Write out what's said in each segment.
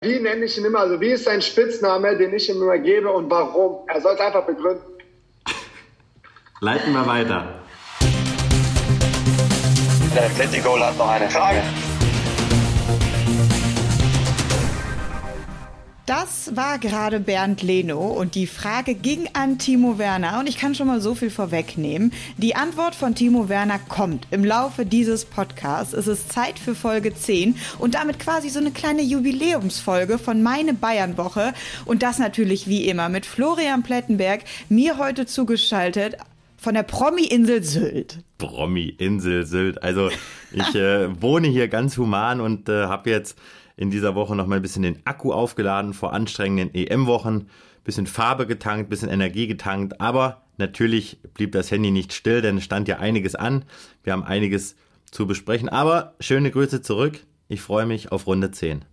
Wie nenne ich ihn immer? Also wie ist sein Spitzname, den ich ihm immer gebe und warum? Er soll es einfach begründen. Leiten wir weiter. Der Atletico hat noch eine Frage. Das war gerade Bernd Leno und die Frage ging an Timo Werner und ich kann schon mal so viel vorwegnehmen. Die Antwort von Timo Werner kommt im Laufe dieses Podcasts. Es ist Zeit für Folge 10 und damit quasi so eine kleine Jubiläumsfolge von meine Bayern Woche und das natürlich wie immer mit Florian Plettenberg mir heute zugeschaltet von der Promi-Insel Sylt. Promi-Insel Sylt. Also ich äh, wohne hier ganz human und äh, habe jetzt in dieser Woche noch mal ein bisschen den Akku aufgeladen vor anstrengenden EM-Wochen, bisschen Farbe getankt, bisschen Energie getankt, aber natürlich blieb das Handy nicht still, denn es stand ja einiges an. Wir haben einiges zu besprechen, aber schöne Grüße zurück. Ich freue mich auf Runde 10.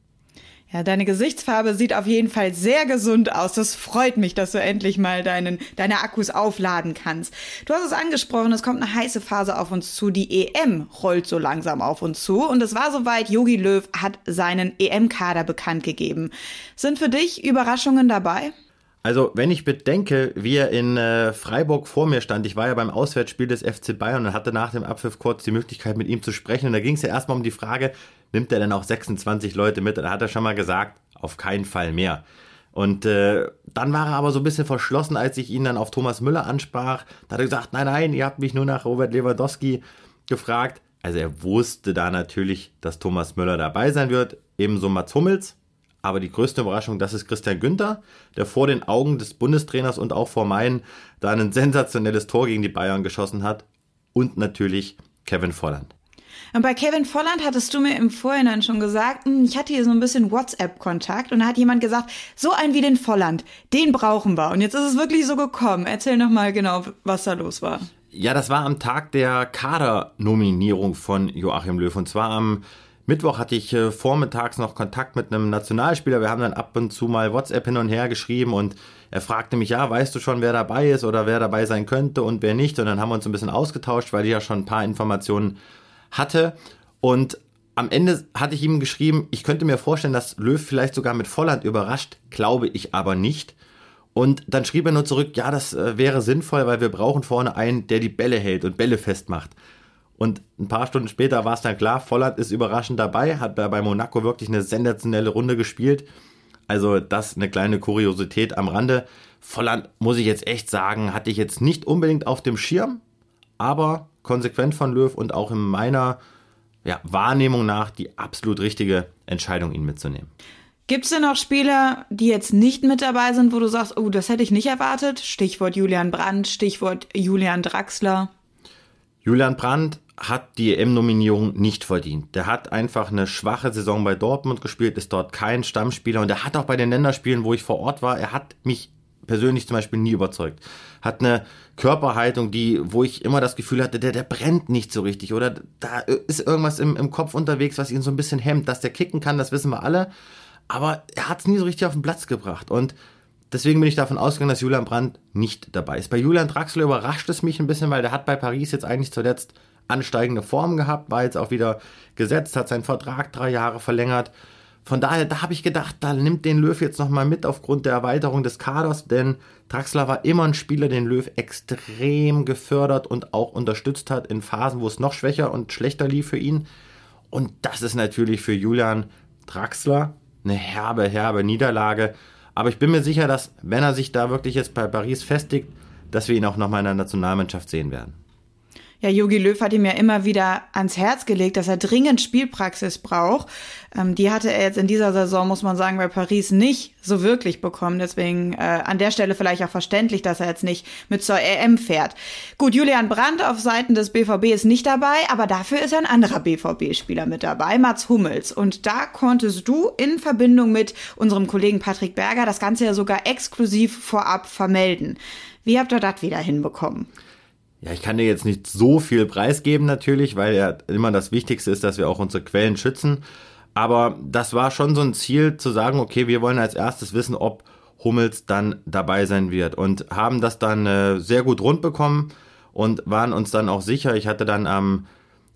Ja, deine Gesichtsfarbe sieht auf jeden Fall sehr gesund aus. Das freut mich, dass du endlich mal deinen, deine Akkus aufladen kannst. Du hast es angesprochen, es kommt eine heiße Phase auf uns zu. Die EM rollt so langsam auf uns zu. Und es war soweit, Yogi Löw hat seinen EM-Kader bekannt gegeben. Sind für dich Überraschungen dabei? Also, wenn ich bedenke, wie er in äh, Freiburg vor mir stand, ich war ja beim Auswärtsspiel des FC Bayern und hatte nach dem Abpfiff kurz die Möglichkeit, mit ihm zu sprechen. Und da ging es ja erstmal um die Frage, nimmt er denn auch 26 Leute mit? Da hat er schon mal gesagt, auf keinen Fall mehr. Und äh, dann war er aber so ein bisschen verschlossen, als ich ihn dann auf Thomas Müller ansprach. Da hat er gesagt, nein, nein, ihr habt mich nur nach Robert Lewandowski gefragt. Also er wusste da natürlich, dass Thomas Müller dabei sein wird, ebenso Mats Hummels. Aber die größte Überraschung, das ist Christian Günther, der vor den Augen des Bundestrainers und auch vor meinen da ein sensationelles Tor gegen die Bayern geschossen hat. Und natürlich Kevin Volland. Und bei Kevin Volland hattest du mir im Vorhinein schon gesagt, hm, ich hatte hier so ein bisschen WhatsApp-Kontakt und da hat jemand gesagt, so ein wie den Volland, den brauchen wir. Und jetzt ist es wirklich so gekommen. Erzähl nochmal genau, was da los war. Ja, das war am Tag der Kadernominierung von Joachim Löw. Und zwar am Mittwoch hatte ich äh, vormittags noch Kontakt mit einem Nationalspieler. Wir haben dann ab und zu mal WhatsApp hin und her geschrieben und er fragte mich, ja, weißt du schon, wer dabei ist oder wer dabei sein könnte und wer nicht? Und dann haben wir uns ein bisschen ausgetauscht, weil ich ja schon ein paar Informationen hatte. Und am Ende hatte ich ihm geschrieben, ich könnte mir vorstellen, dass Löw vielleicht sogar mit Volland überrascht, glaube ich aber nicht. Und dann schrieb er nur zurück, ja, das äh, wäre sinnvoll, weil wir brauchen vorne einen, der die Bälle hält und Bälle festmacht. Und ein paar Stunden später war es dann klar, Volland ist überraschend dabei, hat bei Monaco wirklich eine sensationelle Runde gespielt. Also das eine kleine Kuriosität am Rande. Volland, muss ich jetzt echt sagen, hatte ich jetzt nicht unbedingt auf dem Schirm, aber konsequent von Löw und auch in meiner ja, Wahrnehmung nach die absolut richtige Entscheidung, ihn mitzunehmen. Gibt es denn noch Spieler, die jetzt nicht mit dabei sind, wo du sagst, oh, das hätte ich nicht erwartet? Stichwort Julian Brandt, Stichwort Julian Draxler. Julian Brandt hat die EM-Nominierung nicht verdient. Der hat einfach eine schwache Saison bei Dortmund gespielt, ist dort kein Stammspieler und er hat auch bei den Länderspielen, wo ich vor Ort war, er hat mich persönlich zum Beispiel nie überzeugt. Hat eine Körperhaltung, die, wo ich immer das Gefühl hatte, der, der brennt nicht so richtig oder da ist irgendwas im, im Kopf unterwegs, was ihn so ein bisschen hemmt. Dass der kicken kann, das wissen wir alle. Aber er hat es nie so richtig auf den Platz gebracht und Deswegen bin ich davon ausgegangen, dass Julian Brandt nicht dabei ist. Bei Julian Draxler überrascht es mich ein bisschen, weil der hat bei Paris jetzt eigentlich zuletzt ansteigende Form gehabt, war jetzt auch wieder gesetzt, hat seinen Vertrag drei Jahre verlängert. Von daher, da habe ich gedacht, da nimmt den Löw jetzt nochmal mit aufgrund der Erweiterung des Kaders, denn Draxler war immer ein Spieler, den Löw extrem gefördert und auch unterstützt hat in Phasen, wo es noch schwächer und schlechter lief für ihn. Und das ist natürlich für Julian Draxler eine herbe, herbe Niederlage. Aber ich bin mir sicher, dass, wenn er sich da wirklich jetzt bei Paris festigt, dass wir ihn auch nochmal in der Nationalmannschaft sehen werden. Ja, Jogi Löw hat ihm ja immer wieder ans Herz gelegt, dass er dringend Spielpraxis braucht. Ähm, die hatte er jetzt in dieser Saison, muss man sagen, bei Paris nicht so wirklich bekommen. Deswegen äh, an der Stelle vielleicht auch verständlich, dass er jetzt nicht mit zur EM fährt. Gut, Julian Brandt auf Seiten des BVB ist nicht dabei, aber dafür ist ein anderer BVB-Spieler mit dabei, Mats Hummels. Und da konntest du in Verbindung mit unserem Kollegen Patrick Berger das Ganze ja sogar exklusiv vorab vermelden. Wie habt ihr das wieder hinbekommen? Ja, ich kann dir jetzt nicht so viel preisgeben natürlich, weil ja immer das Wichtigste ist, dass wir auch unsere Quellen schützen. Aber das war schon so ein Ziel zu sagen, okay, wir wollen als erstes wissen, ob Hummels dann dabei sein wird und haben das dann äh, sehr gut rund bekommen und waren uns dann auch sicher. Ich hatte dann am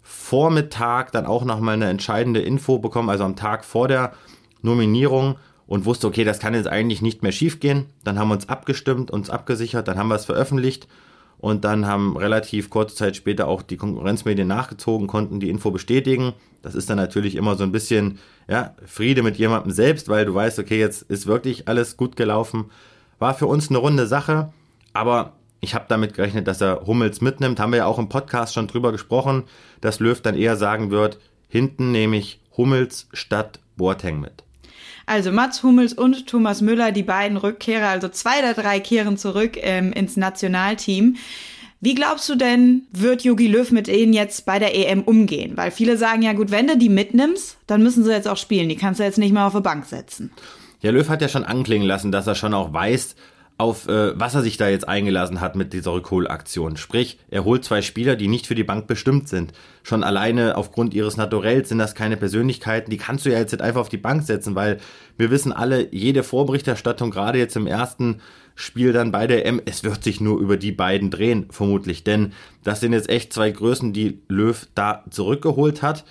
Vormittag dann auch noch mal eine entscheidende Info bekommen, also am Tag vor der Nominierung und wusste, okay, das kann jetzt eigentlich nicht mehr schiefgehen. Dann haben wir uns abgestimmt, uns abgesichert, dann haben wir es veröffentlicht und dann haben relativ kurze Zeit später auch die Konkurrenzmedien nachgezogen, konnten die Info bestätigen. Das ist dann natürlich immer so ein bisschen ja, Friede mit jemandem selbst, weil du weißt, okay, jetzt ist wirklich alles gut gelaufen. War für uns eine runde Sache, aber ich habe damit gerechnet, dass er Hummels mitnimmt. Haben wir ja auch im Podcast schon drüber gesprochen, dass Löw dann eher sagen wird, hinten nehme ich Hummels statt Boateng mit. Also Mats Hummels und Thomas Müller, die beiden Rückkehrer, also zwei der drei kehren zurück ähm, ins Nationalteam. Wie glaubst du denn, wird Jogi Löw mit ihnen jetzt bei der EM umgehen? Weil viele sagen ja, gut, wenn du die mitnimmst, dann müssen sie jetzt auch spielen. Die kannst du jetzt nicht mehr auf die Bank setzen. Ja, Löw hat ja schon anklingen lassen, dass er schon auch weiß, auf äh, was er sich da jetzt eingelassen hat mit dieser Rückholaktion. Sprich, er holt zwei Spieler, die nicht für die Bank bestimmt sind. Schon alleine aufgrund ihres Naturells sind das keine Persönlichkeiten, die kannst du ja jetzt einfach auf die Bank setzen, weil wir wissen alle, jede Vorberichterstattung, gerade jetzt im ersten Spiel dann bei der M, es wird sich nur über die beiden drehen, vermutlich. Denn das sind jetzt echt zwei Größen, die Löw da zurückgeholt hat.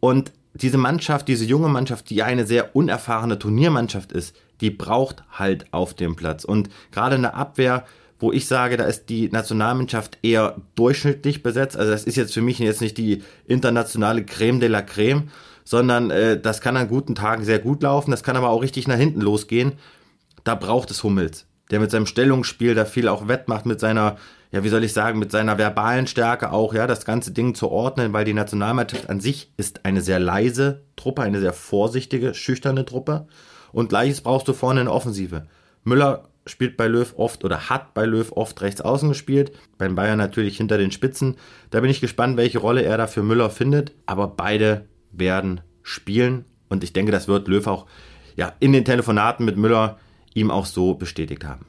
Und diese Mannschaft, diese junge Mannschaft, die eine sehr unerfahrene Turniermannschaft ist, die braucht halt auf dem Platz. Und gerade eine Abwehr, wo ich sage, da ist die Nationalmannschaft eher durchschnittlich besetzt. Also das ist jetzt für mich jetzt nicht die internationale Creme de la Creme, sondern äh, das kann an guten Tagen sehr gut laufen, das kann aber auch richtig nach hinten losgehen. Da braucht es Hummels, der mit seinem Stellungsspiel da viel auch wettmacht, mit seiner, ja, wie soll ich sagen, mit seiner verbalen Stärke auch, ja, das ganze Ding zu ordnen, weil die Nationalmannschaft an sich ist eine sehr leise Truppe, eine sehr vorsichtige, schüchterne Truppe. Und gleiches brauchst du vorne in der Offensive. Müller spielt bei Löw oft oder hat bei Löw oft rechts außen gespielt. Beim Bayern natürlich hinter den Spitzen. Da bin ich gespannt, welche Rolle er da für Müller findet. Aber beide werden spielen. Und ich denke, das wird Löw auch ja, in den Telefonaten mit Müller ihm auch so bestätigt haben.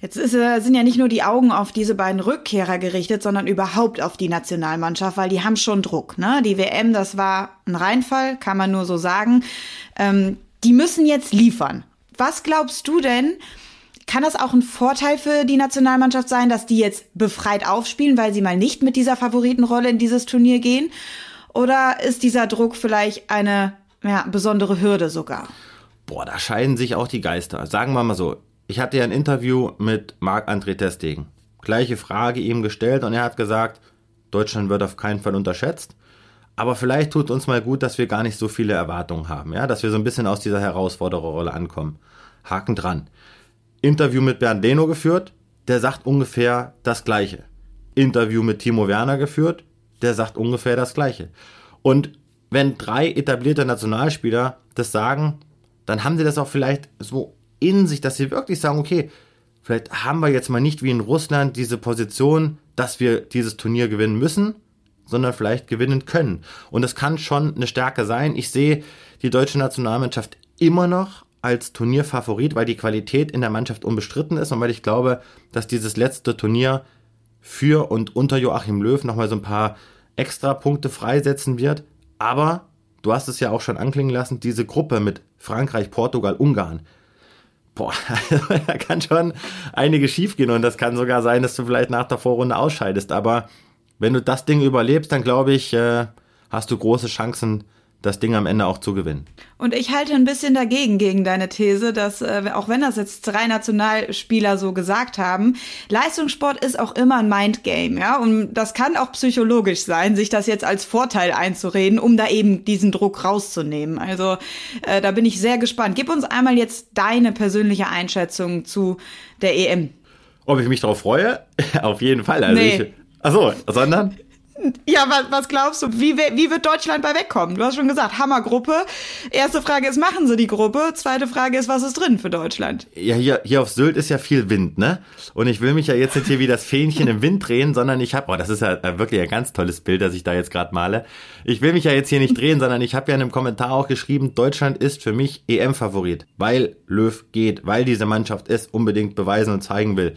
Jetzt ist, äh, sind ja nicht nur die Augen auf diese beiden Rückkehrer gerichtet, sondern überhaupt auf die Nationalmannschaft, weil die haben schon Druck. Ne? Die WM, das war ein Reinfall, kann man nur so sagen. Ähm, die müssen jetzt liefern. Was glaubst du denn? Kann das auch ein Vorteil für die Nationalmannschaft sein, dass die jetzt befreit aufspielen, weil sie mal nicht mit dieser Favoritenrolle in dieses Turnier gehen? Oder ist dieser Druck vielleicht eine ja, besondere Hürde sogar? Boah, da scheiden sich auch die Geister. Sagen wir mal so. Ich hatte ja ein Interview mit Marc-André Testegen. Gleiche Frage ihm gestellt und er hat gesagt, Deutschland wird auf keinen Fall unterschätzt. Aber vielleicht tut uns mal gut, dass wir gar nicht so viele Erwartungen haben, ja, dass wir so ein bisschen aus dieser Herausfordererrolle ankommen. Haken dran. Interview mit Bernd Leno geführt, der sagt ungefähr das Gleiche. Interview mit Timo Werner geführt, der sagt ungefähr das Gleiche. Und wenn drei etablierte Nationalspieler das sagen, dann haben sie das auch vielleicht so in sich, dass sie wirklich sagen, okay, vielleicht haben wir jetzt mal nicht wie in Russland diese Position, dass wir dieses Turnier gewinnen müssen, sondern vielleicht gewinnen können. Und das kann schon eine Stärke sein. Ich sehe die deutsche Nationalmannschaft immer noch als Turnierfavorit, weil die Qualität in der Mannschaft unbestritten ist und weil ich glaube, dass dieses letzte Turnier für und unter Joachim Löw nochmal so ein paar extra Punkte freisetzen wird. Aber du hast es ja auch schon anklingen lassen, diese Gruppe mit Frankreich, Portugal, Ungarn. Boah, da kann schon einiges schiefgehen und das kann sogar sein, dass du vielleicht nach der Vorrunde ausscheidest. Aber wenn du das Ding überlebst, dann glaube ich, äh, hast du große Chancen, das Ding am Ende auch zu gewinnen. Und ich halte ein bisschen dagegen gegen deine These, dass äh, auch wenn das jetzt drei Nationalspieler so gesagt haben, Leistungssport ist auch immer ein Mindgame, ja, und das kann auch psychologisch sein, sich das jetzt als Vorteil einzureden, um da eben diesen Druck rauszunehmen. Also äh, da bin ich sehr gespannt. Gib uns einmal jetzt deine persönliche Einschätzung zu der EM. Ob ich mich darauf freue? Auf jeden Fall. Also nee. ich, Achso, sondern? Ja, was, was glaubst du? Wie, wie wird Deutschland bei wegkommen? Du hast schon gesagt, Hammergruppe. Erste Frage ist, machen sie die Gruppe? Zweite Frage ist, was ist drin für Deutschland? Ja, hier, hier auf Sylt ist ja viel Wind, ne? Und ich will mich ja jetzt nicht hier wie das Fähnchen im Wind drehen, sondern ich habe, oh, das ist ja wirklich ein ganz tolles Bild, das ich da jetzt gerade male. Ich will mich ja jetzt hier nicht drehen, sondern ich habe ja in einem Kommentar auch geschrieben, Deutschland ist für mich EM-Favorit, weil Löw geht, weil diese Mannschaft es unbedingt beweisen und zeigen will.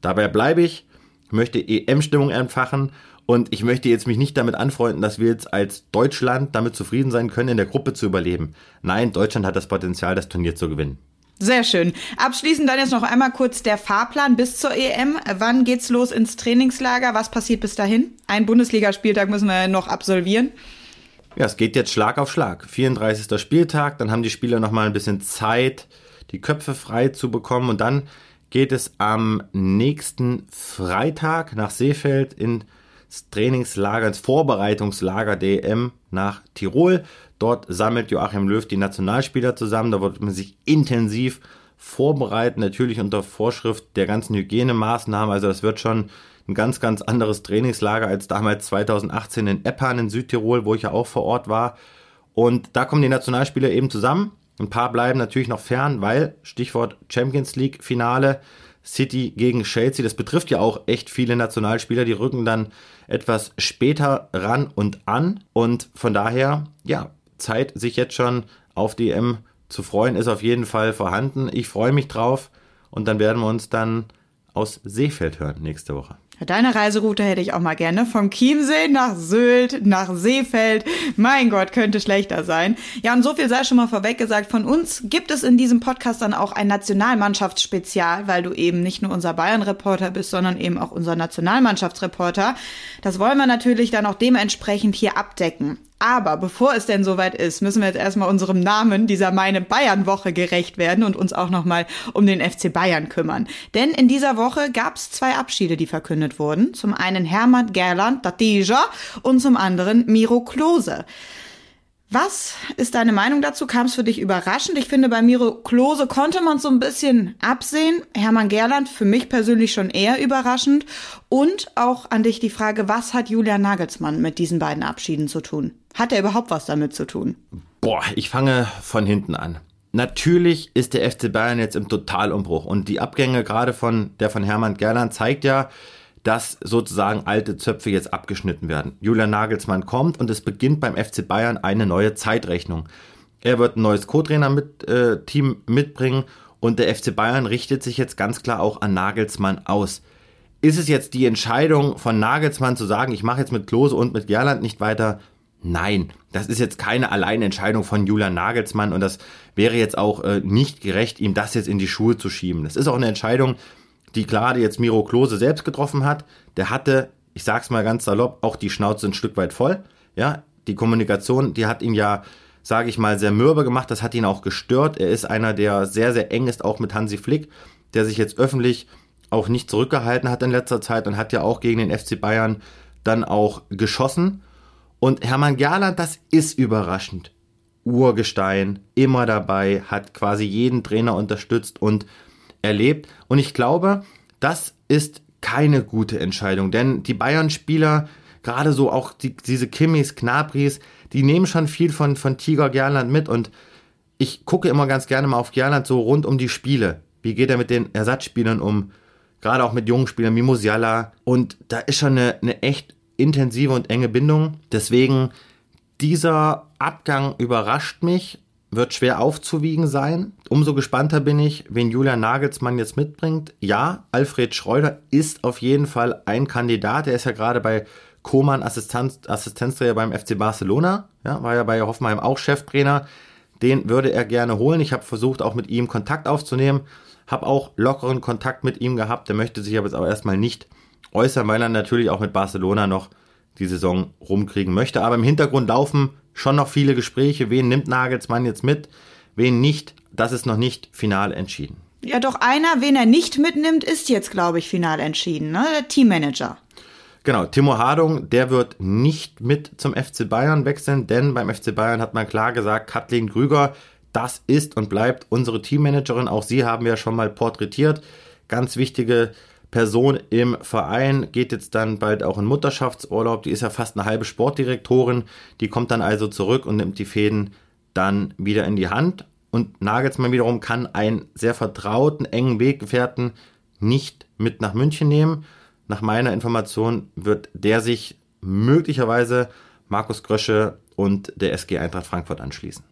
Dabei bleibe ich möchte EM-Stimmung entfachen und ich möchte jetzt mich nicht damit anfreunden, dass wir jetzt als Deutschland damit zufrieden sein können, in der Gruppe zu überleben. Nein, Deutschland hat das Potenzial, das Turnier zu gewinnen. Sehr schön. Abschließend dann jetzt noch einmal kurz der Fahrplan bis zur EM. Wann geht's los ins Trainingslager? Was passiert bis dahin? Ein Bundesligaspieltag müssen wir noch absolvieren. Ja, es geht jetzt Schlag auf Schlag. 34. Spieltag, dann haben die Spieler nochmal ein bisschen Zeit, die Köpfe frei zu bekommen und dann geht es am nächsten Freitag nach Seefeld ins Trainingslager, ins Vorbereitungslager DM nach Tirol. Dort sammelt Joachim Löw die Nationalspieler zusammen. Da wird man sich intensiv vorbereiten, natürlich unter Vorschrift der ganzen Hygienemaßnahmen. Also das wird schon ein ganz, ganz anderes Trainingslager als damals 2018 in Eppan in Südtirol, wo ich ja auch vor Ort war. Und da kommen die Nationalspieler eben zusammen. Ein paar bleiben natürlich noch fern, weil Stichwort Champions League Finale City gegen Chelsea, das betrifft ja auch echt viele Nationalspieler, die rücken dann etwas später ran und an und von daher, ja, Zeit, sich jetzt schon auf die M zu freuen, ist auf jeden Fall vorhanden. Ich freue mich drauf und dann werden wir uns dann aus Seefeld hören nächste Woche. Deine Reiseroute hätte ich auch mal gerne. Vom Chiemsee nach Sylt, nach Seefeld. Mein Gott, könnte schlechter sein. Ja, und so viel sei schon mal vorweg gesagt. Von uns gibt es in diesem Podcast dann auch ein Nationalmannschaftsspezial, weil du eben nicht nur unser Bayern-Reporter bist, sondern eben auch unser Nationalmannschaftsreporter. Das wollen wir natürlich dann auch dementsprechend hier abdecken. Aber bevor es denn soweit ist, müssen wir jetzt erstmal unserem Namen dieser Meine Bayern Woche gerecht werden und uns auch nochmal um den FC Bayern kümmern. Denn in dieser Woche gab es zwei Abschiede, die verkündet wurden. Zum einen Hermann Gerland Datija und zum anderen Miro Klose. Was ist deine Meinung dazu? Kam es für dich überraschend? Ich finde, bei Miro Klose konnte man so ein bisschen absehen. Hermann Gerland für mich persönlich schon eher überraschend. Und auch an dich die Frage, was hat Julian Nagelsmann mit diesen beiden Abschieden zu tun? Hat er überhaupt was damit zu tun? Boah, ich fange von hinten an. Natürlich ist der FC Bayern jetzt im Totalumbruch und die Abgänge gerade von der von Hermann Gerland zeigt ja, dass sozusagen alte Zöpfe jetzt abgeschnitten werden. Julian Nagelsmann kommt und es beginnt beim FC Bayern eine neue Zeitrechnung. Er wird ein neues Co-Trainer-Team mit, äh, mitbringen und der FC Bayern richtet sich jetzt ganz klar auch an Nagelsmann aus. Ist es jetzt die Entscheidung von Nagelsmann zu sagen, ich mache jetzt mit Klose und mit Gerland nicht weiter? Nein, das ist jetzt keine Alleinentscheidung von Julian Nagelsmann und das wäre jetzt auch äh, nicht gerecht, ihm das jetzt in die Schuhe zu schieben. Das ist auch eine Entscheidung, die gerade jetzt Miro Klose selbst getroffen hat, der hatte, ich sag's mal ganz salopp, auch die Schnauze ein Stück weit voll. Ja, die Kommunikation, die hat ihn ja, sage ich mal, sehr mürbe gemacht, das hat ihn auch gestört. Er ist einer, der sehr, sehr eng ist, auch mit Hansi Flick, der sich jetzt öffentlich auch nicht zurückgehalten hat in letzter Zeit und hat ja auch gegen den FC Bayern dann auch geschossen. Und Hermann Gerland, das ist überraschend. Urgestein, immer dabei, hat quasi jeden Trainer unterstützt und erlebt. Und ich glaube, das ist keine gute Entscheidung, denn die Bayern-Spieler, gerade so auch die, diese Kimmis, Knabris, die nehmen schon viel von, von Tiger Gerland mit und ich gucke immer ganz gerne mal auf Gerland so rund um die Spiele. Wie geht er mit den Ersatzspielern um? Gerade auch mit jungen Spielern wie Musiala. Und da ist schon eine, eine echt intensive und enge Bindung. Deswegen, dieser Abgang überrascht mich wird schwer aufzuwiegen sein. Umso gespannter bin ich, wen Julian Nagelsmann jetzt mitbringt. Ja, Alfred Schreuder ist auf jeden Fall ein Kandidat. Er ist ja gerade bei Koman Assistenz, Assistenztrainer beim FC Barcelona. Ja, war ja bei Hoffenheim auch Cheftrainer. Den würde er gerne holen. Ich habe versucht, auch mit ihm Kontakt aufzunehmen. Habe auch lockeren Kontakt mit ihm gehabt. Der möchte sich aber jetzt aber erstmal nicht äußern, weil er natürlich auch mit Barcelona noch die Saison rumkriegen möchte. Aber im Hintergrund laufen schon noch viele Gespräche. Wen nimmt Nagelsmann jetzt mit, wen nicht? Das ist noch nicht final entschieden. Ja, doch einer, wen er nicht mitnimmt, ist jetzt, glaube ich, final entschieden, ne? Der Teammanager. Genau, Timo Hardung, der wird nicht mit zum FC Bayern wechseln, denn beim FC Bayern hat man klar gesagt, Kathleen Krüger, das ist und bleibt unsere Teammanagerin. Auch sie haben wir schon mal porträtiert. Ganz wichtige Person im Verein geht jetzt dann bald auch in Mutterschaftsurlaub. Die ist ja fast eine halbe Sportdirektorin. Die kommt dann also zurück und nimmt die Fäden dann wieder in die Hand. Und Nagelsmann wiederum kann einen sehr vertrauten, engen Weggefährten nicht mit nach München nehmen. Nach meiner Information wird der sich möglicherweise Markus Grösche und der SG Eintracht Frankfurt anschließen.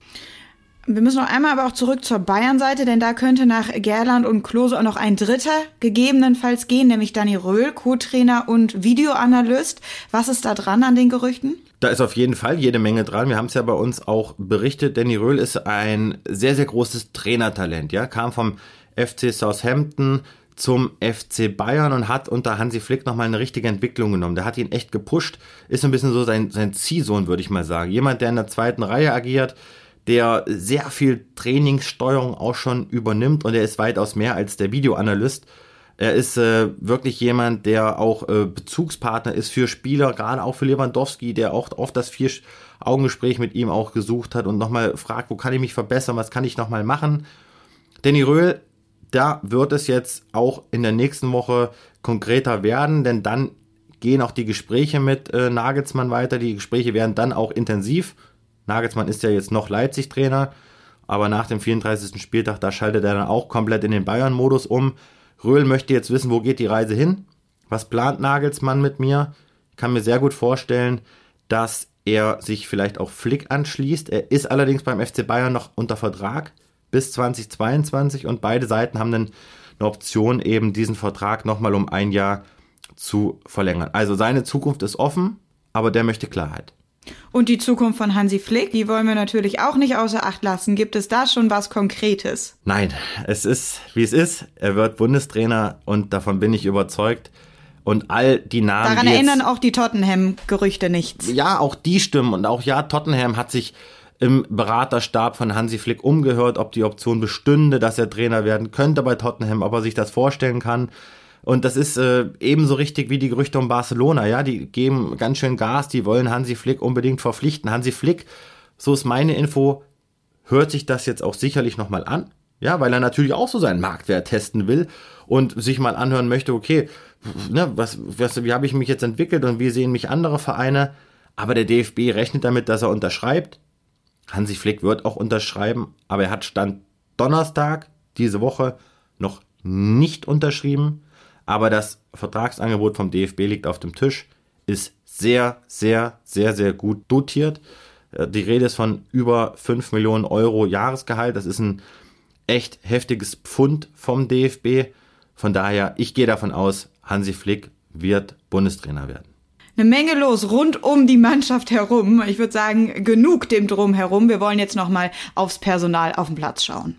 Wir müssen noch einmal aber auch zurück zur Bayern-Seite, denn da könnte nach Gerland und Klose auch noch ein Dritter gegebenenfalls gehen, nämlich Danny Röhl, Co-Trainer und Videoanalyst. Was ist da dran an den Gerüchten? Da ist auf jeden Fall jede Menge dran. Wir haben es ja bei uns auch berichtet. Danny Röhl ist ein sehr, sehr großes Trainertalent. Ja, kam vom FC Southampton zum FC Bayern und hat unter Hansi Flick nochmal eine richtige Entwicklung genommen. Der hat ihn echt gepusht, ist ein bisschen so sein, sein Ziehsohn, würde ich mal sagen. Jemand, der in der zweiten Reihe agiert, der sehr viel Trainingssteuerung auch schon übernimmt und er ist weitaus mehr als der Videoanalyst. Er ist äh, wirklich jemand, der auch äh, Bezugspartner ist für Spieler, gerade auch für Lewandowski, der auch oft das Vier-Augen-Gespräch mit ihm auch gesucht hat und nochmal fragt, wo kann ich mich verbessern, was kann ich nochmal machen. Danny Röhl, da wird es jetzt auch in der nächsten Woche konkreter werden, denn dann gehen auch die Gespräche mit äh, Nagelsmann weiter. Die Gespräche werden dann auch intensiv. Nagelsmann ist ja jetzt noch Leipzig-Trainer, aber nach dem 34. Spieltag, da schaltet er dann auch komplett in den Bayern-Modus um. Röhl möchte jetzt wissen, wo geht die Reise hin? Was plant Nagelsmann mit mir? Ich kann mir sehr gut vorstellen, dass er sich vielleicht auch Flick anschließt. Er ist allerdings beim FC Bayern noch unter Vertrag bis 2022 und beide Seiten haben dann eine Option, eben diesen Vertrag nochmal um ein Jahr zu verlängern. Also seine Zukunft ist offen, aber der möchte Klarheit. Und die Zukunft von Hansi Flick, die wollen wir natürlich auch nicht außer Acht lassen. Gibt es da schon was Konkretes? Nein, es ist, wie es ist. Er wird Bundestrainer und davon bin ich überzeugt. Und all die Namen. Daran erinnern auch die Tottenham-Gerüchte nichts. Ja, auch die stimmen. Und auch ja, Tottenham hat sich im Beraterstab von Hansi Flick umgehört, ob die Option bestünde, dass er Trainer werden könnte bei Tottenham, ob er sich das vorstellen kann. Und das ist äh, ebenso richtig wie die Gerüchte um Barcelona. Ja, die geben ganz schön Gas, die wollen Hansi Flick unbedingt verpflichten. Hansi Flick, so ist meine Info, hört sich das jetzt auch sicherlich nochmal an. Ja, weil er natürlich auch so seinen Marktwert testen will und sich mal anhören möchte, okay, ne, was, was, wie habe ich mich jetzt entwickelt und wie sehen mich andere Vereine. Aber der DFB rechnet damit, dass er unterschreibt. Hansi Flick wird auch unterschreiben, aber er hat Stand Donnerstag diese Woche noch nicht unterschrieben aber das Vertragsangebot vom DFB liegt auf dem Tisch, ist sehr, sehr, sehr, sehr gut dotiert. Äh, die Rede ist von über 5 Millionen Euro Jahresgehalt. Das ist ein echt heftiges Pfund vom DFB. Von daher, ich gehe davon aus, Hansi Flick wird Bundestrainer werden. Eine Menge los rund um die Mannschaft herum. Ich würde sagen, genug dem Drum herum. Wir wollen jetzt noch mal aufs Personal auf dem Platz schauen.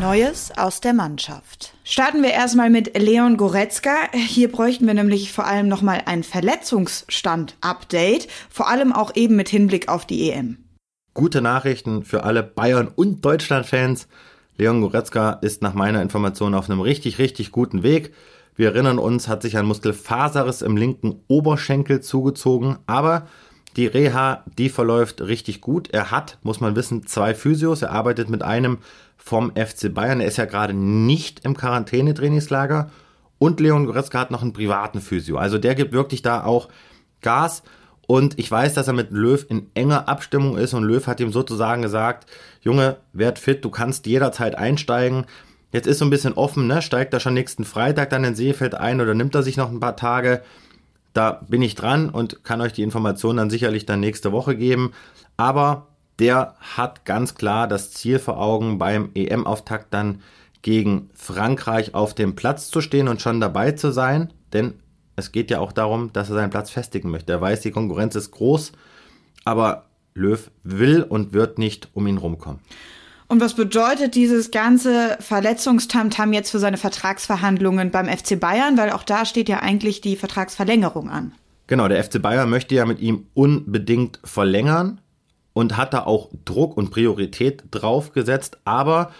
Neues aus der Mannschaft. Starten wir erstmal mit Leon Goretzka. Hier bräuchten wir nämlich vor allem nochmal ein Verletzungsstand-Update, vor allem auch eben mit Hinblick auf die EM. Gute Nachrichten für alle Bayern- und Deutschland-Fans. Leon Goretzka ist nach meiner Information auf einem richtig, richtig guten Weg. Wir erinnern uns, hat sich ein Muskelfaserriss im linken Oberschenkel zugezogen, aber die Reha, die verläuft richtig gut. Er hat, muss man wissen, zwei Physios. Er arbeitet mit einem vom FC Bayern. Er ist ja gerade nicht im Quarantänetrainingslager. Und Leon Goretzka hat noch einen privaten Physio. Also der gibt wirklich da auch Gas. Und ich weiß, dass er mit Löw in enger Abstimmung ist. Und Löw hat ihm sozusagen gesagt, Junge, werd fit, du kannst jederzeit einsteigen. Jetzt ist so ein bisschen offen, ne? Steigt er schon nächsten Freitag dann in Seefeld ein oder nimmt er sich noch ein paar Tage? Da bin ich dran und kann euch die Informationen dann sicherlich dann nächste Woche geben. Aber der hat ganz klar das Ziel vor Augen, beim EM-Auftakt dann gegen Frankreich auf dem Platz zu stehen und schon dabei zu sein, denn es geht ja auch darum, dass er seinen Platz festigen möchte. Er weiß, die Konkurrenz ist groß, aber Löw will und wird nicht um ihn rumkommen. Und was bedeutet dieses ganze Verletzungstamtam jetzt für seine Vertragsverhandlungen beim FC Bayern? Weil auch da steht ja eigentlich die Vertragsverlängerung an. Genau, der FC Bayern möchte ja mit ihm unbedingt verlängern und hat da auch Druck und Priorität drauf gesetzt, aber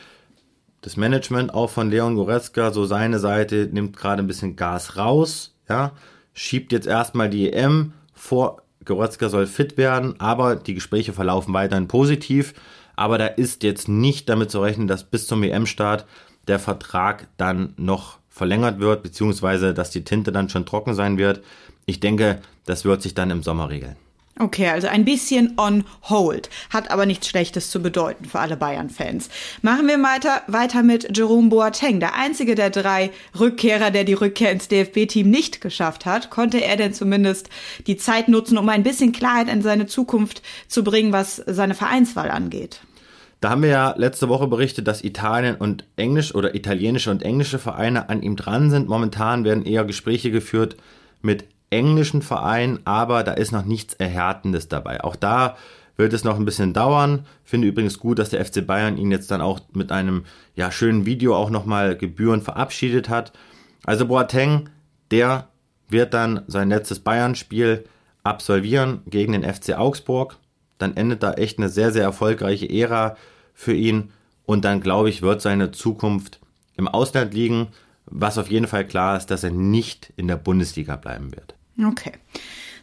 das Management auch von Leon Goretzka, so seine Seite, nimmt gerade ein bisschen Gas raus, ja, schiebt jetzt erstmal die EM vor, Goretzka soll fit werden, aber die Gespräche verlaufen weiterhin positiv, aber da ist jetzt nicht damit zu rechnen, dass bis zum EM-Start der Vertrag dann noch verlängert wird, beziehungsweise dass die Tinte dann schon trocken sein wird. Ich denke, das wird sich dann im Sommer regeln. Okay, also ein bisschen on hold. Hat aber nichts Schlechtes zu bedeuten für alle Bayern-Fans. Machen wir weiter, weiter mit Jerome Boateng. Der einzige der drei Rückkehrer, der die Rückkehr ins DFB-Team nicht geschafft hat. Konnte er denn zumindest die Zeit nutzen, um ein bisschen Klarheit in seine Zukunft zu bringen, was seine Vereinswahl angeht? Da haben wir ja letzte Woche berichtet, dass Italien und Englisch oder italienische und englische Vereine an ihm dran sind. Momentan werden eher Gespräche geführt mit englischen Verein, aber da ist noch nichts Erhärtendes dabei. Auch da wird es noch ein bisschen dauern. Finde übrigens gut, dass der FC Bayern ihn jetzt dann auch mit einem ja, schönen Video auch nochmal gebührend verabschiedet hat. Also Boateng, der wird dann sein letztes Bayern-Spiel absolvieren gegen den FC Augsburg. Dann endet da echt eine sehr, sehr erfolgreiche Ära für ihn. Und dann, glaube ich, wird seine Zukunft im Ausland liegen. Was auf jeden Fall klar ist, dass er nicht in der Bundesliga bleiben wird. Okay.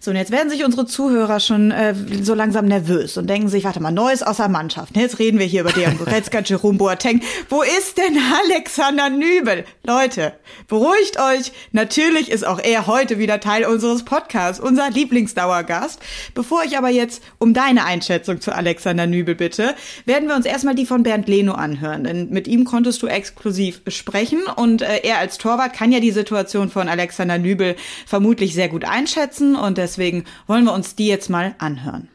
So, und jetzt werden sich unsere Zuhörer schon äh, so langsam nervös und denken sich, warte mal, Neues aus der Mannschaft. Jetzt reden wir hier über Dejan Goretzka, Jerome Boateng. Wo ist denn Alexander Nübel? Leute, beruhigt euch. Natürlich ist auch er heute wieder Teil unseres Podcasts, unser Lieblingsdauergast. Bevor ich aber jetzt um deine Einschätzung zu Alexander Nübel bitte, werden wir uns erstmal die von Bernd Leno anhören. Denn mit ihm konntest du exklusiv sprechen und äh, er als Torwart kann ja die Situation von Alexander Nübel vermutlich sehr gut einschätzen und deswegen Deswegen wollen wir uns die jetzt mal anhören.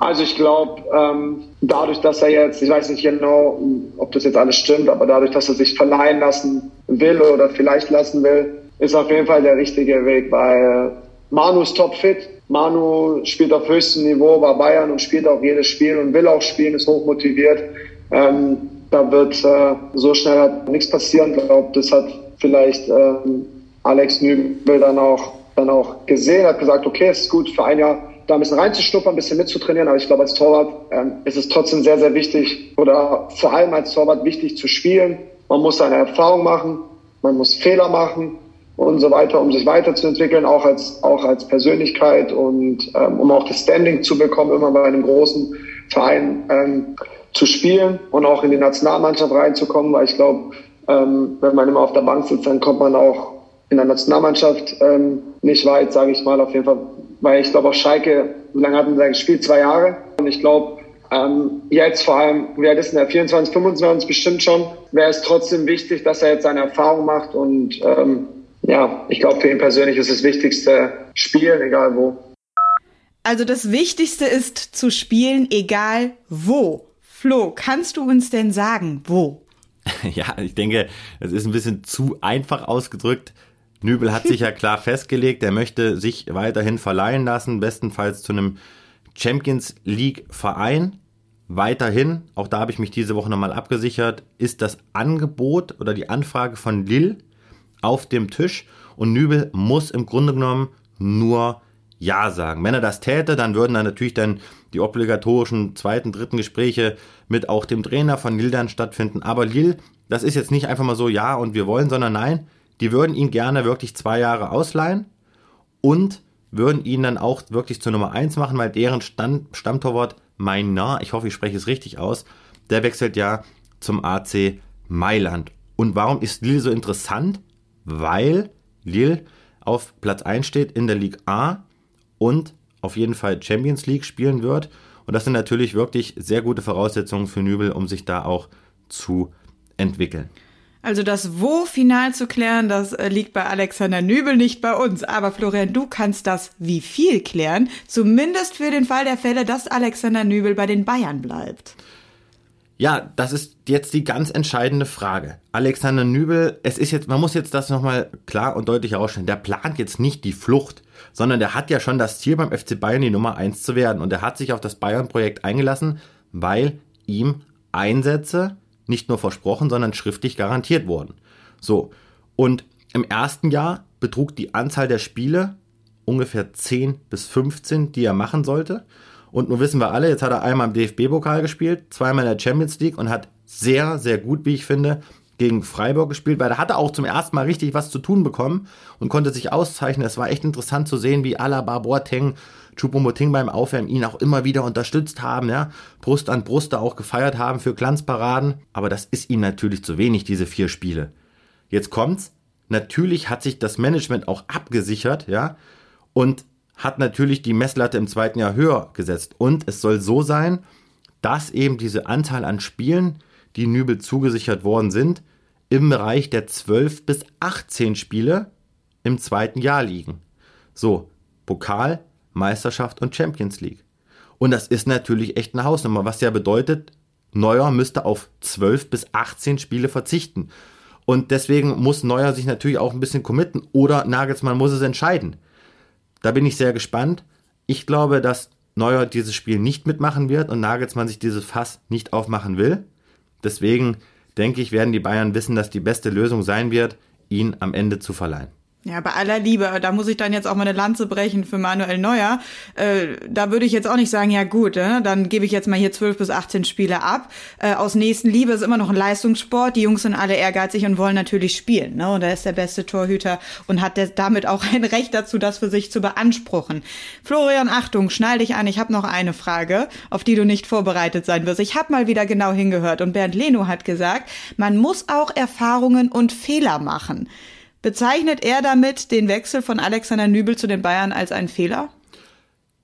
Also ich glaube, ähm, dadurch, dass er jetzt, ich weiß nicht genau, ob das jetzt alles stimmt, aber dadurch, dass er sich verleihen lassen will oder vielleicht lassen will, ist auf jeden Fall der richtige Weg, weil Manu ist topfit. Manu spielt auf höchstem Niveau bei Bayern und spielt auch jedes Spiel und will auch spielen, ist hochmotiviert. Ähm, da wird äh, so schnell nichts passieren. Ich glaube, das hat vielleicht ähm, Alex Nübel dann auch dann auch gesehen, hat gesagt, okay, es ist gut für ein Jahr da ein bisschen reinzuschnuppern, ein bisschen mitzutrainieren. Aber ich glaube, als Torwart ähm, ist es trotzdem sehr, sehr wichtig oder vor allem als Torwart wichtig zu spielen. Man muss seine Erfahrung machen, man muss Fehler machen und so weiter, um sich weiterzuentwickeln, auch als, auch als Persönlichkeit und ähm, um auch das Standing zu bekommen, immer bei einem großen Verein ähm, zu spielen und auch in die Nationalmannschaft reinzukommen, weil ich glaube, ähm, wenn man immer auf der Bank sitzt, dann kommt man auch in der Nationalmannschaft ähm, nicht weit, sage ich mal, auf jeden Fall. Weil ich glaube, auf Schalke, wie lange hatten sie gespielt? Zwei Jahre. Und ich glaube, ähm, jetzt vor allem, wie alt ist denn der? 24, 25 bestimmt schon, wäre es trotzdem wichtig, dass er jetzt seine Erfahrung macht. Und ähm, ja, ich glaube, für ihn persönlich ist das Wichtigste spielen, egal wo. Also das Wichtigste ist zu spielen, egal wo. Flo, kannst du uns denn sagen, wo? Ja, ich denke, es ist ein bisschen zu einfach ausgedrückt. Nübel hat sich ja klar festgelegt, er möchte sich weiterhin verleihen lassen, bestenfalls zu einem Champions League Verein. Weiterhin, auch da habe ich mich diese Woche nochmal abgesichert, ist das Angebot oder die Anfrage von Lille auf dem Tisch und Nübel muss im Grunde genommen nur Ja sagen. Wenn er das täte, dann würden dann natürlich dann die obligatorischen zweiten, dritten Gespräche mit auch dem Trainer von Lille dann stattfinden. Aber Lille, das ist jetzt nicht einfach mal so Ja und wir wollen, sondern nein, die würden ihn gerne wirklich zwei Jahre ausleihen und würden ihn dann auch wirklich zur Nummer eins machen, weil deren Stand, Stammtorwart Maina, ich hoffe, ich spreche es richtig aus, der wechselt ja zum AC Mailand. Und warum ist Lille so interessant? Weil Lille auf Platz 1 steht in der Ligue A und auf jeden Fall Champions League spielen wird. Und das sind natürlich wirklich sehr gute Voraussetzungen für Nübel, um sich da auch zu entwickeln. Also das Wo final zu klären, das äh, liegt bei Alexander Nübel, nicht bei uns. Aber Florian, du kannst das wie viel klären, zumindest für den Fall der Fälle, dass Alexander Nübel bei den Bayern bleibt. Ja, das ist jetzt die ganz entscheidende Frage. Alexander Nübel, es ist jetzt, man muss jetzt das nochmal klar und deutlich herausstellen, der plant jetzt nicht die Flucht, sondern der hat ja schon das Ziel beim FC Bayern die Nummer eins zu werden und er hat sich auf das Bayern-Projekt eingelassen, weil ihm Einsätze nicht nur versprochen, sondern schriftlich garantiert wurden. So, und im ersten Jahr betrug die Anzahl der Spiele ungefähr 10 bis 15, die er machen sollte. Und nun wissen wir alle, jetzt hat er einmal im DFB-Pokal gespielt, zweimal in der Champions League und hat sehr, sehr gut, wie ich finde, gegen Freiburg gespielt, weil da hat er auch zum ersten Mal richtig was zu tun bekommen und konnte sich auszeichnen. Es war echt interessant zu sehen, wie Alaba, Boateng, Choupo-Moting beim Aufwärmen ihn auch immer wieder unterstützt haben, ja, Brust an Brust da auch gefeiert haben für Glanzparaden. Aber das ist ihm natürlich zu wenig, diese vier Spiele. Jetzt kommt's. Natürlich hat sich das Management auch abgesichert, ja, und hat natürlich die Messlatte im zweiten Jahr höher gesetzt. Und es soll so sein, dass eben diese Anzahl an Spielen, die Nübel zugesichert worden sind, im Bereich der 12 bis 18 Spiele im zweiten Jahr liegen. So, Pokal, Meisterschaft und Champions League. Und das ist natürlich echt eine Hausnummer, was ja bedeutet, Neuer müsste auf 12 bis 18 Spiele verzichten. Und deswegen muss Neuer sich natürlich auch ein bisschen committen oder Nagelsmann muss es entscheiden. Da bin ich sehr gespannt. Ich glaube, dass Neuer dieses Spiel nicht mitmachen wird und Nagelsmann sich dieses Fass nicht aufmachen will. Deswegen denke ich, werden die Bayern wissen, dass die beste Lösung sein wird, ihn am Ende zu verleihen. Ja, bei aller Liebe, da muss ich dann jetzt auch mal eine Lanze brechen für Manuel Neuer. Äh, da würde ich jetzt auch nicht sagen, ja gut, äh, dann gebe ich jetzt mal hier 12 bis 18 Spiele ab. Äh, aus Nächstenliebe ist immer noch ein Leistungssport. Die Jungs sind alle ehrgeizig und wollen natürlich spielen. Ne? Und er ist der beste Torhüter und hat damit auch ein Recht dazu, das für sich zu beanspruchen. Florian, Achtung, schnall dich an. Ich habe noch eine Frage, auf die du nicht vorbereitet sein wirst. Ich habe mal wieder genau hingehört und Bernd Leno hat gesagt, man muss auch Erfahrungen und Fehler machen. Bezeichnet er damit den Wechsel von Alexander Nübel zu den Bayern als einen Fehler?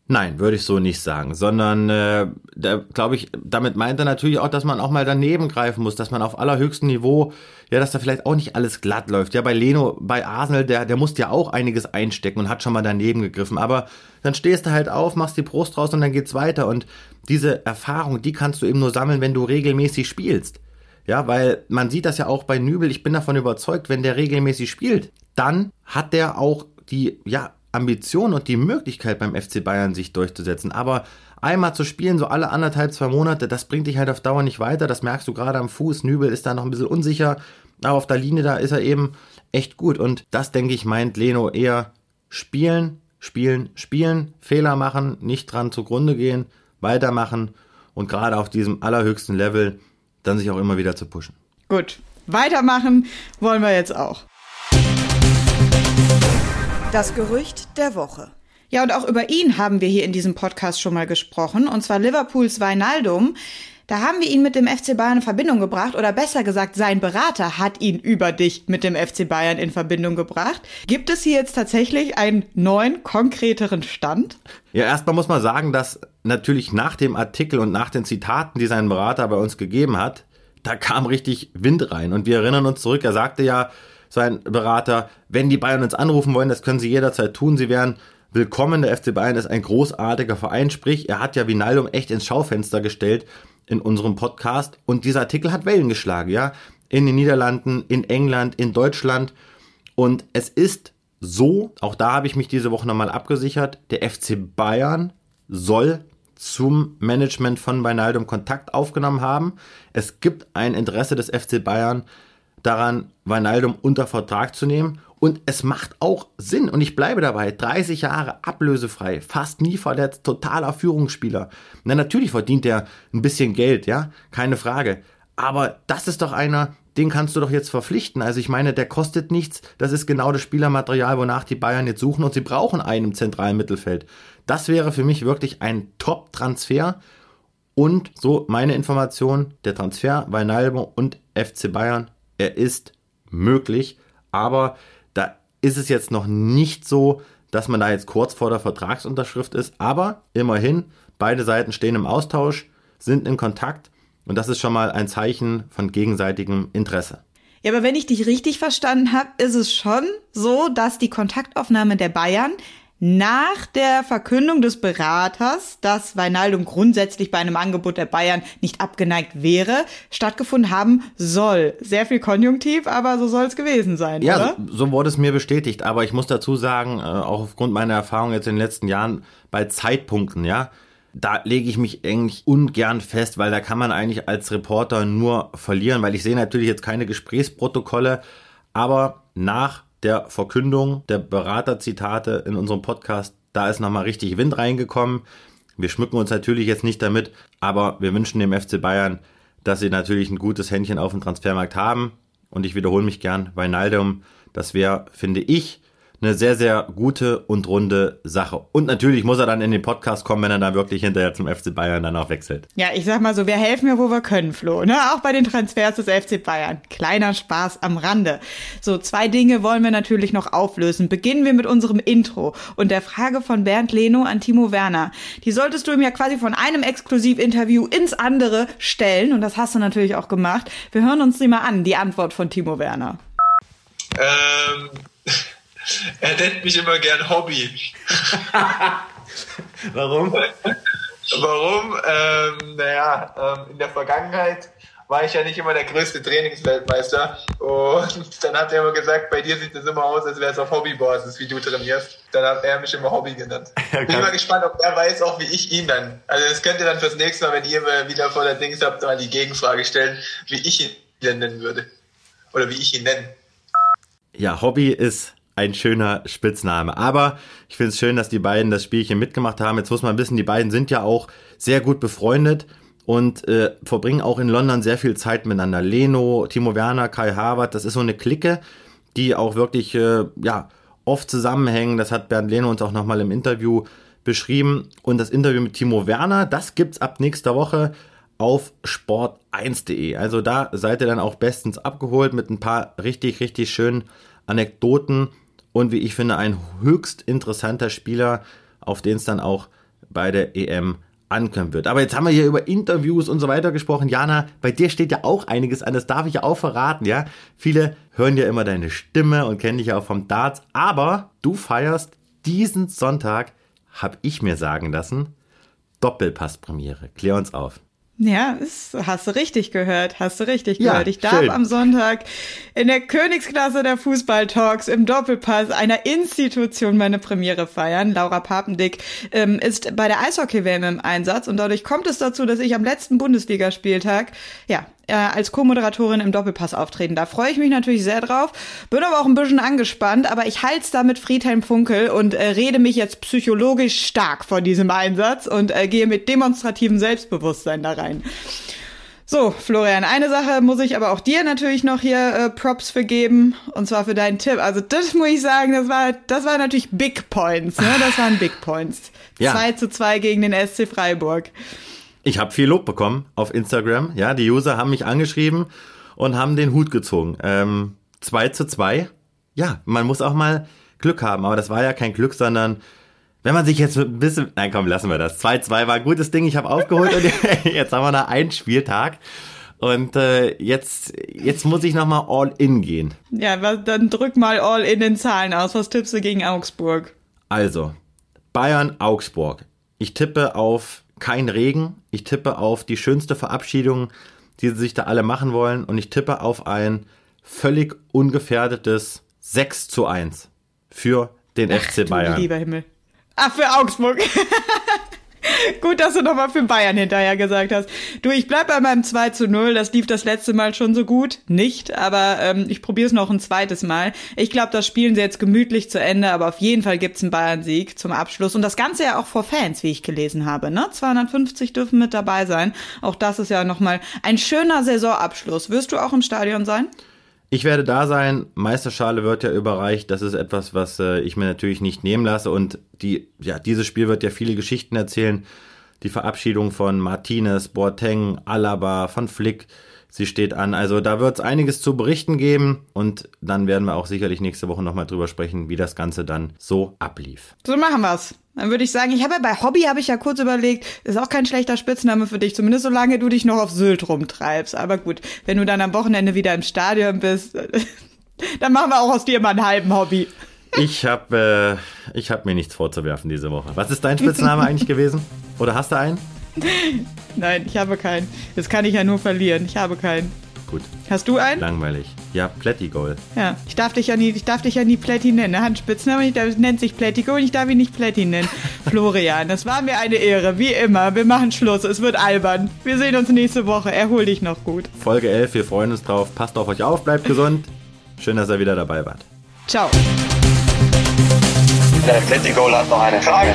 Nein, würde ich so nicht sagen, sondern äh, da glaube ich, damit meint er natürlich auch, dass man auch mal daneben greifen muss, dass man auf allerhöchstem Niveau, ja, dass da vielleicht auch nicht alles glatt läuft. Ja, bei Leno, bei Arsenal, der, der musste ja auch einiges einstecken und hat schon mal daneben gegriffen. Aber dann stehst du halt auf, machst die Brust raus und dann geht's weiter. Und diese Erfahrung, die kannst du eben nur sammeln, wenn du regelmäßig spielst. Ja, weil man sieht das ja auch bei Nübel. Ich bin davon überzeugt, wenn der regelmäßig spielt, dann hat der auch die, ja, Ambition und die Möglichkeit beim FC Bayern sich durchzusetzen. Aber einmal zu spielen, so alle anderthalb, zwei Monate, das bringt dich halt auf Dauer nicht weiter. Das merkst du gerade am Fuß. Nübel ist da noch ein bisschen unsicher. Aber auf der Linie, da ist er eben echt gut. Und das, denke ich, meint Leno eher spielen, spielen, spielen, Fehler machen, nicht dran zugrunde gehen, weitermachen und gerade auf diesem allerhöchsten Level dann sich auch immer wieder zu pushen. Gut, weitermachen wollen wir jetzt auch. Das Gerücht der Woche. Ja, und auch über ihn haben wir hier in diesem Podcast schon mal gesprochen, und zwar Liverpools Weinaldum. Da haben wir ihn mit dem FC Bayern in Verbindung gebracht, oder besser gesagt, sein Berater hat ihn über dich mit dem FC Bayern in Verbindung gebracht. Gibt es hier jetzt tatsächlich einen neuen, konkreteren Stand? Ja, erstmal muss man sagen, dass natürlich nach dem Artikel und nach den Zitaten, die sein Berater bei uns gegeben hat, da kam richtig Wind rein. Und wir erinnern uns zurück, er sagte ja, sein Berater, wenn die Bayern uns anrufen wollen, das können sie jederzeit tun, sie wären willkommen. Der FC Bayern ist ein großartiger Verein, sprich, er hat ja Vinaldum echt ins Schaufenster gestellt in unserem Podcast. Und dieser Artikel hat Wellen geschlagen, ja. In den Niederlanden, in England, in Deutschland. Und es ist so, auch da habe ich mich diese Woche nochmal abgesichert, der FC Bayern soll zum Management von Weinaldum Kontakt aufgenommen haben. Es gibt ein Interesse des FC Bayern daran, Weinaldum unter Vertrag zu nehmen. Und es macht auch Sinn. Und ich bleibe dabei. 30 Jahre ablösefrei, fast nie verletzt, totaler Führungsspieler. Na, natürlich verdient er ein bisschen Geld, ja, keine Frage. Aber das ist doch einer, den kannst du doch jetzt verpflichten. Also ich meine, der kostet nichts. Das ist genau das Spielermaterial, wonach die Bayern jetzt suchen und sie brauchen einen im zentralen Mittelfeld. Das wäre für mich wirklich ein Top-Transfer. Und so meine Information, der Transfer Weinalbo und FC Bayern, er ist möglich. Aber da ist es jetzt noch nicht so, dass man da jetzt kurz vor der Vertragsunterschrift ist. Aber immerhin, beide Seiten stehen im Austausch, sind in Kontakt. Und das ist schon mal ein Zeichen von gegenseitigem Interesse. Ja, aber wenn ich dich richtig verstanden habe, ist es schon so, dass die Kontaktaufnahme der Bayern nach der Verkündung des Beraters, dass Weinaldum grundsätzlich bei einem Angebot der Bayern nicht abgeneigt wäre, stattgefunden haben soll. Sehr viel Konjunktiv, aber so soll es gewesen sein, ja, oder? So, so wurde es mir bestätigt. Aber ich muss dazu sagen, äh, auch aufgrund meiner Erfahrung jetzt in den letzten Jahren bei Zeitpunkten, ja, da lege ich mich eigentlich ungern fest, weil da kann man eigentlich als Reporter nur verlieren, weil ich sehe natürlich jetzt keine Gesprächsprotokolle, aber nach der Verkündung der Beraterzitate in unserem Podcast, da ist nochmal richtig Wind reingekommen. Wir schmücken uns natürlich jetzt nicht damit, aber wir wünschen dem FC Bayern, dass sie natürlich ein gutes Händchen auf dem Transfermarkt haben. Und ich wiederhole mich gern, Weinaldum, das wäre, finde ich, eine sehr, sehr gute und runde Sache. Und natürlich muss er dann in den Podcast kommen, wenn er dann wirklich hinterher zum FC Bayern dann auch wechselt. Ja, ich sag mal so, wir helfen ja, wo wir können, Flo. Ne? Auch bei den Transfers des FC Bayern. Kleiner Spaß am Rande. So, zwei Dinge wollen wir natürlich noch auflösen. Beginnen wir mit unserem Intro und der Frage von Bernd Leno an Timo Werner. Die solltest du ihm ja quasi von einem Exklusivinterview ins andere stellen. Und das hast du natürlich auch gemacht. Wir hören uns die mal an, die Antwort von Timo Werner. Ähm er nennt mich immer gern Hobby. Warum? Warum? Ähm, naja, ähm, in der Vergangenheit war ich ja nicht immer der größte Trainingsweltmeister. Und dann hat er immer gesagt, bei dir sieht es immer aus, als wäre es auf Hobbybasis, wie du trainierst. Dann hat er mich immer Hobby genannt. Okay. Bin mal gespannt, ob er weiß auch, wie ich ihn dann. Also das könnt ihr dann fürs nächste Mal, wenn ihr wieder vor der Dings habt, mal die Gegenfrage stellen, wie ich ihn nennen würde. Oder wie ich ihn nenne. Ja, Hobby ist ein schöner Spitzname. Aber ich finde es schön, dass die beiden das Spielchen mitgemacht haben. Jetzt muss man wissen, die beiden sind ja auch sehr gut befreundet und äh, verbringen auch in London sehr viel Zeit miteinander. Leno, Timo Werner, Kai Harvard, das ist so eine Clique, die auch wirklich äh, ja, oft zusammenhängen. Das hat Bernd Leno uns auch nochmal im Interview beschrieben. Und das Interview mit Timo Werner, das gibt es ab nächster Woche auf sport1.de. Also da seid ihr dann auch bestens abgeholt mit ein paar richtig, richtig schönen Anekdoten und wie ich finde, ein höchst interessanter Spieler, auf den es dann auch bei der EM ankommen wird. Aber jetzt haben wir hier über Interviews und so weiter gesprochen. Jana, bei dir steht ja auch einiges an, das darf ich ja auch verraten, ja. Viele hören ja immer deine Stimme und kennen dich ja auch vom Darts, aber du feierst diesen Sonntag, hab ich mir sagen lassen, Doppelpasspremiere. Klär uns auf. Ja, ist, hast du richtig gehört, hast du richtig ja, gehört. Ich darf schön. am Sonntag in der Königsklasse der Fußballtalks im Doppelpass einer Institution meine Premiere feiern. Laura Papendick ähm, ist bei der Eishockey-WM im Einsatz und dadurch kommt es dazu, dass ich am letzten Bundesligaspieltag ja äh, als Co-Moderatorin im Doppelpass auftreten. Da freue ich mich natürlich sehr drauf. Bin aber auch ein bisschen angespannt, aber ich halte es da mit Friedhelm Funkel und äh, rede mich jetzt psychologisch stark vor diesem Einsatz und äh, gehe mit demonstrativem Selbstbewusstsein da rein. So, Florian, eine Sache muss ich aber auch dir natürlich noch hier äh, Props für geben, und zwar für deinen Tipp. Also das muss ich sagen, das war, das war natürlich Big Points, ne? Das waren Big Points. Ja. 2 zu 2 gegen den SC Freiburg. Ich habe viel Lob bekommen auf Instagram. Ja, die User haben mich angeschrieben und haben den Hut gezogen. Ähm, 2 zu 2. Ja, man muss auch mal Glück haben, aber das war ja kein Glück, sondern wenn man sich jetzt ein bisschen. Nein, komm, lassen wir das. 2-2 war ein gutes Ding, ich habe aufgeholt und jetzt haben wir noch einen Spieltag. Und äh, jetzt, jetzt muss ich nochmal all in gehen. Ja, dann drück mal all in den Zahlen aus. Was tippst du gegen Augsburg? Also, Bayern, Augsburg. Ich tippe auf kein Regen. Ich tippe auf die schönste Verabschiedung, die sie sich da alle machen wollen. Und ich tippe auf ein völlig ungefährdetes 6 zu 1 für den Ach, FC Bayern. lieber Himmel. Ach, für Augsburg. Gut, dass du nochmal für Bayern hinterher gesagt hast. Du, ich bleib bei meinem 2 zu 0. Das lief das letzte Mal schon so gut. Nicht, aber ähm, ich probiere es noch ein zweites Mal. Ich glaube, das spielen sie jetzt gemütlich zu Ende, aber auf jeden Fall gibt's einen Bayern-Sieg zum Abschluss. Und das Ganze ja auch vor Fans, wie ich gelesen habe. Ne? 250 dürfen mit dabei sein. Auch das ist ja nochmal ein schöner Saisonabschluss. Wirst du auch im Stadion sein? Ich werde da sein. Meisterschale wird ja überreicht. Das ist etwas, was äh, ich mir natürlich nicht nehmen lasse. Und die, ja, dieses Spiel wird ja viele Geschichten erzählen. Die Verabschiedung von Martinez, Boateng, Alaba, von Flick. Sie steht an. Also da wird es einiges zu berichten geben und dann werden wir auch sicherlich nächste Woche nochmal drüber sprechen, wie das Ganze dann so ablief. So machen wir's. Dann würde ich sagen, ich habe ja bei Hobby habe ich ja kurz überlegt, ist auch kein schlechter Spitzname für dich, zumindest solange du dich noch auf Sylt rumtreibst. Aber gut, wenn du dann am Wochenende wieder im Stadion bist, dann machen wir auch aus dir mal einen halben Hobby. Ich habe äh, ich hab mir nichts vorzuwerfen diese Woche. Was ist dein Spitzname eigentlich gewesen? Oder hast du einen? Nein, ich habe keinen. Das kann ich ja nur verlieren. Ich habe keinen. Gut. Hast du einen? Langweilig. Ja, Plättigol. Ja, ich darf dich ja nie, ich darf dich ja nie Plätti nennen. Er hat einen Spitznamen, ich darf, nennt sich Plättigol und ich darf ihn nicht Plätti nennen. Florian, das war mir eine Ehre, wie immer. Wir machen Schluss, es wird albern. Wir sehen uns nächste Woche. Erhol dich noch gut. Folge 11, wir freuen uns drauf. Passt auf euch auf, bleibt gesund. Schön, dass ihr wieder dabei wart. Ciao. Der Plättigol hat noch eine Frage.